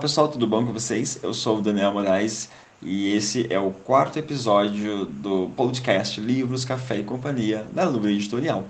pessoal, tudo bom com vocês? Eu sou o Daniel Moraes e esse é o quarto episódio do podcast Livros, Café e Companhia da Lua Editorial.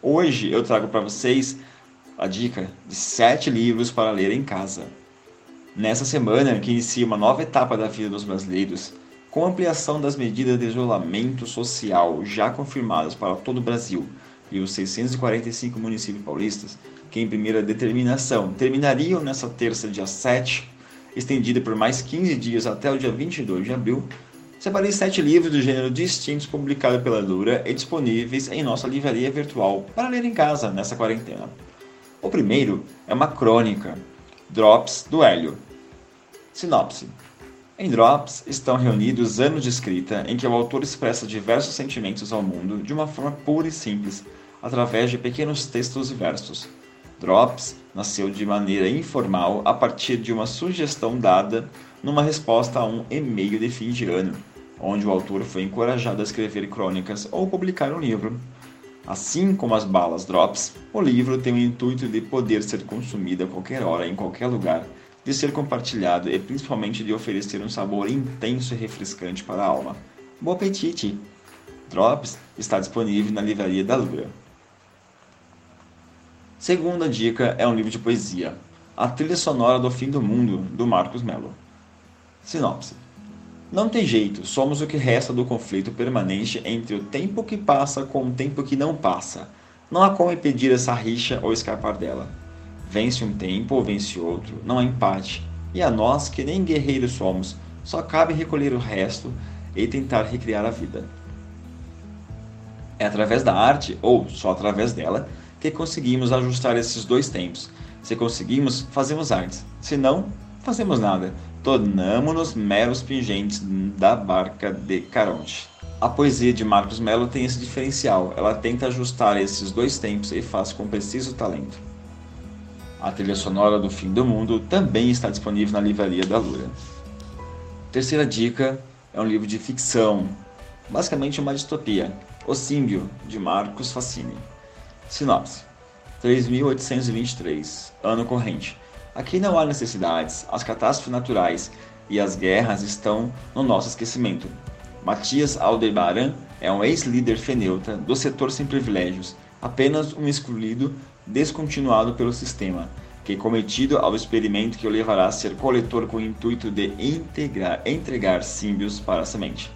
Hoje eu trago para vocês a dica de sete livros para ler em casa. Nessa semana que inicia uma nova etapa da vida dos brasileiros, com ampliação das medidas de isolamento social já confirmadas para todo o Brasil e os 645 municípios paulistas, que em primeira determinação terminariam nesta terça, dia 7, estendida por mais 15 dias até o dia 22 de abril, separei sete livros do gênero distintos publicados pela Lura e disponíveis em nossa livraria virtual para ler em casa nessa quarentena. O primeiro é uma crônica, Drops do Hélio. Sinopse. Em Drops estão reunidos anos de escrita em que o autor expressa diversos sentimentos ao mundo de uma forma pura e simples, através de pequenos textos e versos. Drops nasceu de maneira informal a partir de uma sugestão dada numa resposta a um e-mail de fim de ano, onde o autor foi encorajado a escrever crônicas ou publicar um livro. Assim como as balas Drops, o livro tem o intuito de poder ser consumido a qualquer hora, em qualquer lugar, de ser compartilhado e principalmente de oferecer um sabor intenso e refrescante para a alma. Bom apetite! Drops está disponível na livraria da Lura. Segunda dica é um livro de poesia, A Trilha Sonora do Fim do Mundo, do Marcos Mello. Sinopse. Não tem jeito, somos o que resta do conflito permanente entre o tempo que passa com o tempo que não passa. Não há como impedir essa rixa ou escapar dela. Vence um tempo ou vence outro, não há empate. E a nós, que nem guerreiros somos, só cabe recolher o resto e tentar recriar a vida. É através da arte, ou só através dela, que conseguimos ajustar esses dois tempos. Se conseguimos, fazemos arte. Se não, fazemos nada. Tornamos-nos meros pingentes da barca de Caronte. A poesia de Marcos Mello tem esse diferencial. Ela tenta ajustar esses dois tempos e faz com preciso talento. A trilha sonora do Fim do Mundo também está disponível na livraria da Lura. Terceira dica é um livro de ficção, basicamente uma distopia, O Símbio, de Marcos Facini. Sinopse: 3823, ano corrente. Aqui não há necessidades, as catástrofes naturais e as guerras estão no nosso esquecimento. Matias Aldebaran é um ex-líder feneuta do setor sem privilégios, apenas um excluído descontinuado pelo sistema, que cometido ao experimento que o levará a ser coletor com o intuito de integrar, entregar símbios para a semente.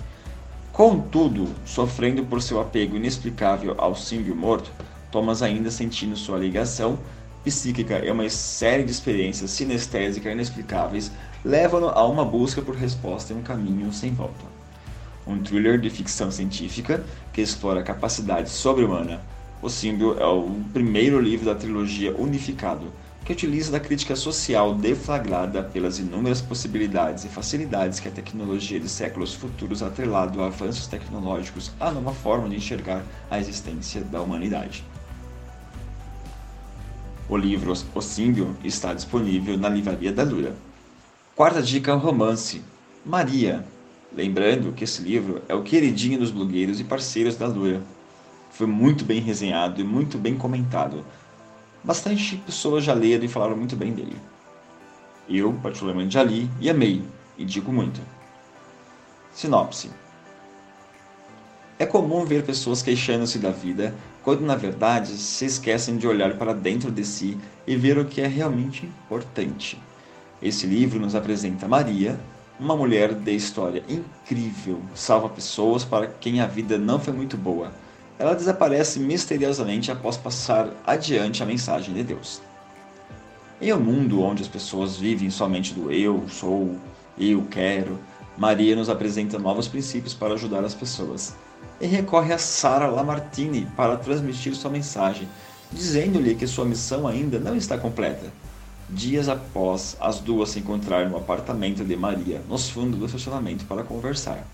Contudo, sofrendo por seu apego inexplicável ao símbio morto, Thomas ainda sentindo sua ligação psíquica e uma série de experiências sinestésicas inexplicáveis levam-no a uma busca por resposta em um caminho sem volta. Um thriller de ficção científica que explora a capacidade sobre-humana o Símbio é o primeiro livro da trilogia Unificado, que utiliza da crítica social deflagrada pelas inúmeras possibilidades e facilidades que a tecnologia de séculos futuros atrelado a avanços tecnológicos a nova forma de enxergar a existência da humanidade. O livro O Símbio está disponível na livraria da Lura. Quarta dica romance, Maria. Lembrando que esse livro é o queridinho dos blogueiros e parceiros da Lura foi muito bem resenhado e muito bem comentado. Bastante pessoas já leram e falaram muito bem dele. Eu, particularmente, já li e amei, e digo muito. Sinopse: É comum ver pessoas queixando-se da vida, quando na verdade se esquecem de olhar para dentro de si e ver o que é realmente importante. Esse livro nos apresenta Maria, uma mulher de história incrível, salva pessoas para quem a vida não foi muito boa ela desaparece misteriosamente após passar adiante a mensagem de Deus. Em um mundo onde as pessoas vivem somente do eu, sou, eu quero, Maria nos apresenta novos princípios para ajudar as pessoas e recorre a Sara Lamartine para transmitir sua mensagem, dizendo-lhe que sua missão ainda não está completa. Dias após as duas se encontrarem no apartamento de Maria, nos fundos do estacionamento para conversar.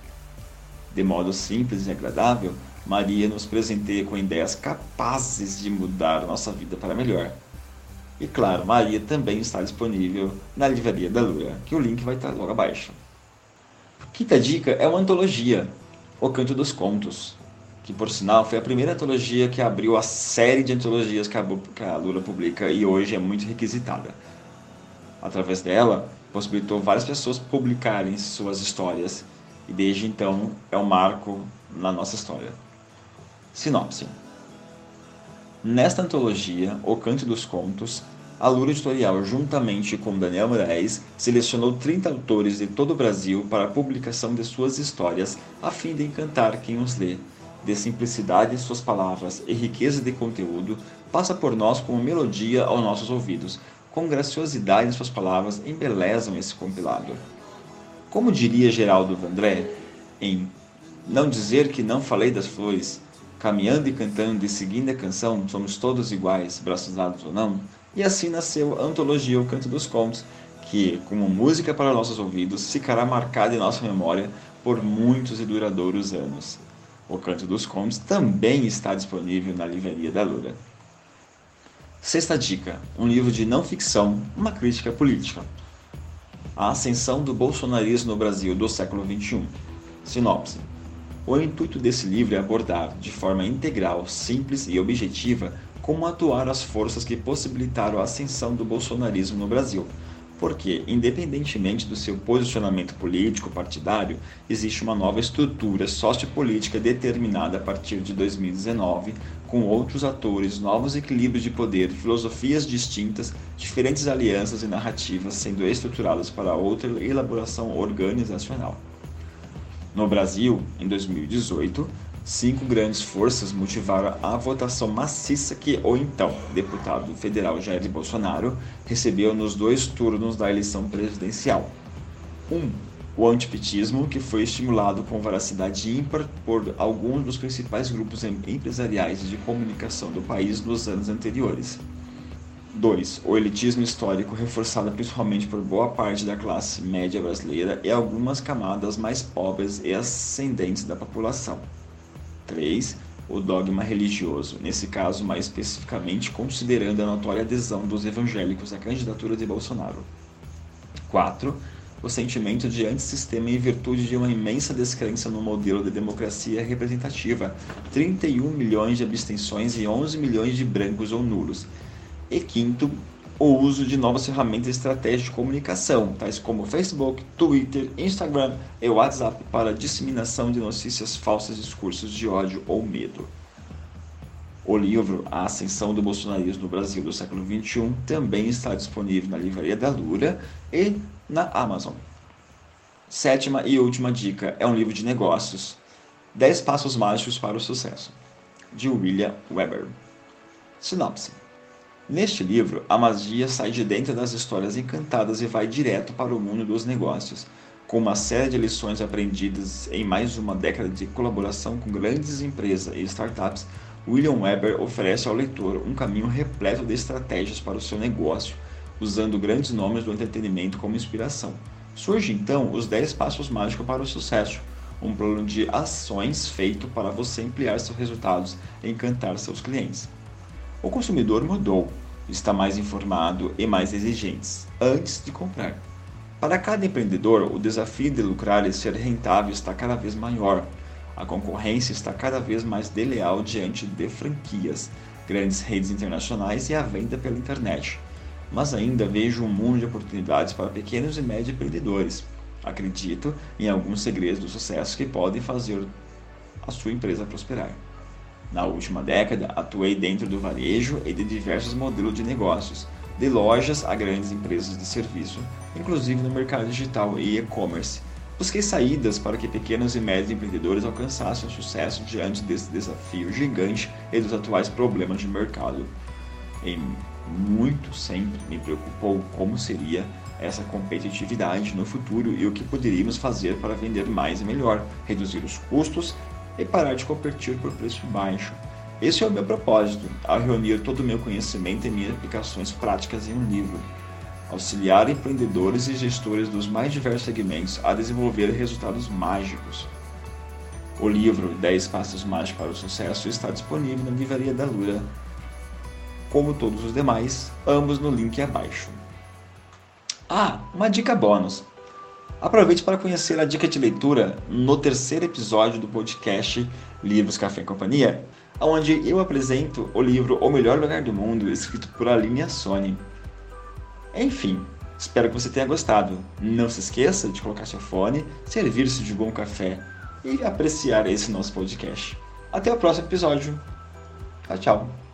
De modo simples e agradável, Maria nos presenteia com ideias capazes de mudar nossa vida para melhor. E claro, Maria também está disponível na Livraria da Lura, que o link vai estar logo abaixo. Quinta dica é uma antologia, O Canto dos Contos. que por sinal foi a primeira antologia que abriu a série de antologias que a Lura publica e hoje é muito requisitada. Através dela, possibilitou várias pessoas publicarem suas histórias e desde então é um marco na nossa história. Sinopse: Nesta antologia, O Canto dos Contos, a Lura Editorial, juntamente com Daniel Moraes, selecionou 30 autores de todo o Brasil para a publicação de suas histórias, a fim de encantar quem os lê. De simplicidade em suas palavras e riqueza de conteúdo, passa por nós como melodia aos nossos ouvidos. Com graciosidade em suas palavras, embelezam esse compilado. Como diria Geraldo Vandré, em Não Dizer Que Não Falei das Flores, caminhando e cantando e seguindo a canção, somos todos iguais, braços dados ou não, e assim nasceu a antologia O Canto dos Contos, que, como música para nossos ouvidos, ficará marcada em nossa memória por muitos e duradouros anos. O Canto dos Contos também está disponível na Livraria da Lura. Sexta dica: um livro de não ficção, uma crítica política. A ascensão do bolsonarismo no Brasil do século XXI. Sinopse: O intuito desse livro é abordar, de forma integral, simples e objetiva, como atuar as forças que possibilitaram a ascensão do bolsonarismo no Brasil. Porque, independentemente do seu posicionamento político partidário, existe uma nova estrutura sociopolítica determinada a partir de 2019, com outros atores, novos equilíbrios de poder, filosofias distintas, diferentes alianças e narrativas sendo estruturadas para outra elaboração organizacional. No Brasil, em 2018, cinco grandes forças motivaram a votação maciça que o então deputado federal Jair Bolsonaro recebeu nos dois turnos da eleição presidencial. 1. Um, o antipetismo, que foi estimulado com veracidade ímpar por alguns dos principais grupos empresariais de comunicação do país nos anos anteriores. 2. O elitismo histórico, reforçado principalmente por boa parte da classe média brasileira e algumas camadas mais pobres e ascendentes da população. 3. O dogma religioso, nesse caso mais especificamente considerando a notória adesão dos evangélicos à candidatura de Bolsonaro. 4. O sentimento de antissistema em virtude de uma imensa descrença no modelo de democracia representativa, 31 milhões de abstenções e 11 milhões de brancos ou nulos. E quinto, o uso de novas ferramentas de estratégia de comunicação, tais como Facebook, Twitter, Instagram e WhatsApp para disseminação de notícias falsas, discursos de ódio ou medo. O livro A Ascensão do Bolsonarismo no Brasil do século XXI também está disponível na Livraria da Lura e na Amazon. Sétima e última dica é um livro de negócios, 10 Passos Mágicos para o Sucesso, de William Weber. Sinopse Neste livro, a magia sai de dentro das histórias encantadas e vai direto para o mundo dos negócios, com uma série de lições aprendidas em mais uma década de colaboração com grandes empresas e startups. William Weber oferece ao leitor um caminho repleto de estratégias para o seu negócio, usando grandes nomes do entretenimento como inspiração. Surge então os 10 passos mágicos para o sucesso, um plano de ações feito para você ampliar seus resultados e encantar seus clientes. O consumidor mudou, está mais informado e mais exigente antes de comprar. Para cada empreendedor, o desafio de lucrar e ser rentável está cada vez maior. A concorrência está cada vez mais desleal diante de franquias, grandes redes internacionais e a venda pela internet. Mas ainda vejo um mundo de oportunidades para pequenos e médios empreendedores. Acredito em alguns segredos do sucesso que podem fazer a sua empresa prosperar. Na última década, atuei dentro do varejo e de diversos modelos de negócios, de lojas a grandes empresas de serviço, inclusive no mercado digital e e-commerce. Busquei saídas para que pequenos e médios empreendedores alcançassem o sucesso diante desse desafio gigante e dos atuais problemas de mercado. E muito sempre me preocupou como seria essa competitividade no futuro e o que poderíamos fazer para vender mais e melhor, reduzir os custos e parar de competir por preço baixo. Esse é o meu propósito, ao reunir todo o meu conhecimento e minhas aplicações práticas em um livro. Auxiliar empreendedores e gestores dos mais diversos segmentos a desenvolver resultados mágicos. O livro 10 Passos Mágicos para o Sucesso está disponível na Livraria da Lura, como todos os demais, ambos no link abaixo. Ah, uma dica bônus. Aproveite para conhecer a dica de leitura no terceiro episódio do podcast Livros Café e Companhia, onde eu apresento o livro O Melhor Lugar do Mundo, escrito por Aline Assoni. Enfim, espero que você tenha gostado. Não se esqueça de colocar seu fone, servir-se de bom café e apreciar esse nosso podcast. Até o próximo episódio. Tchau, tchau.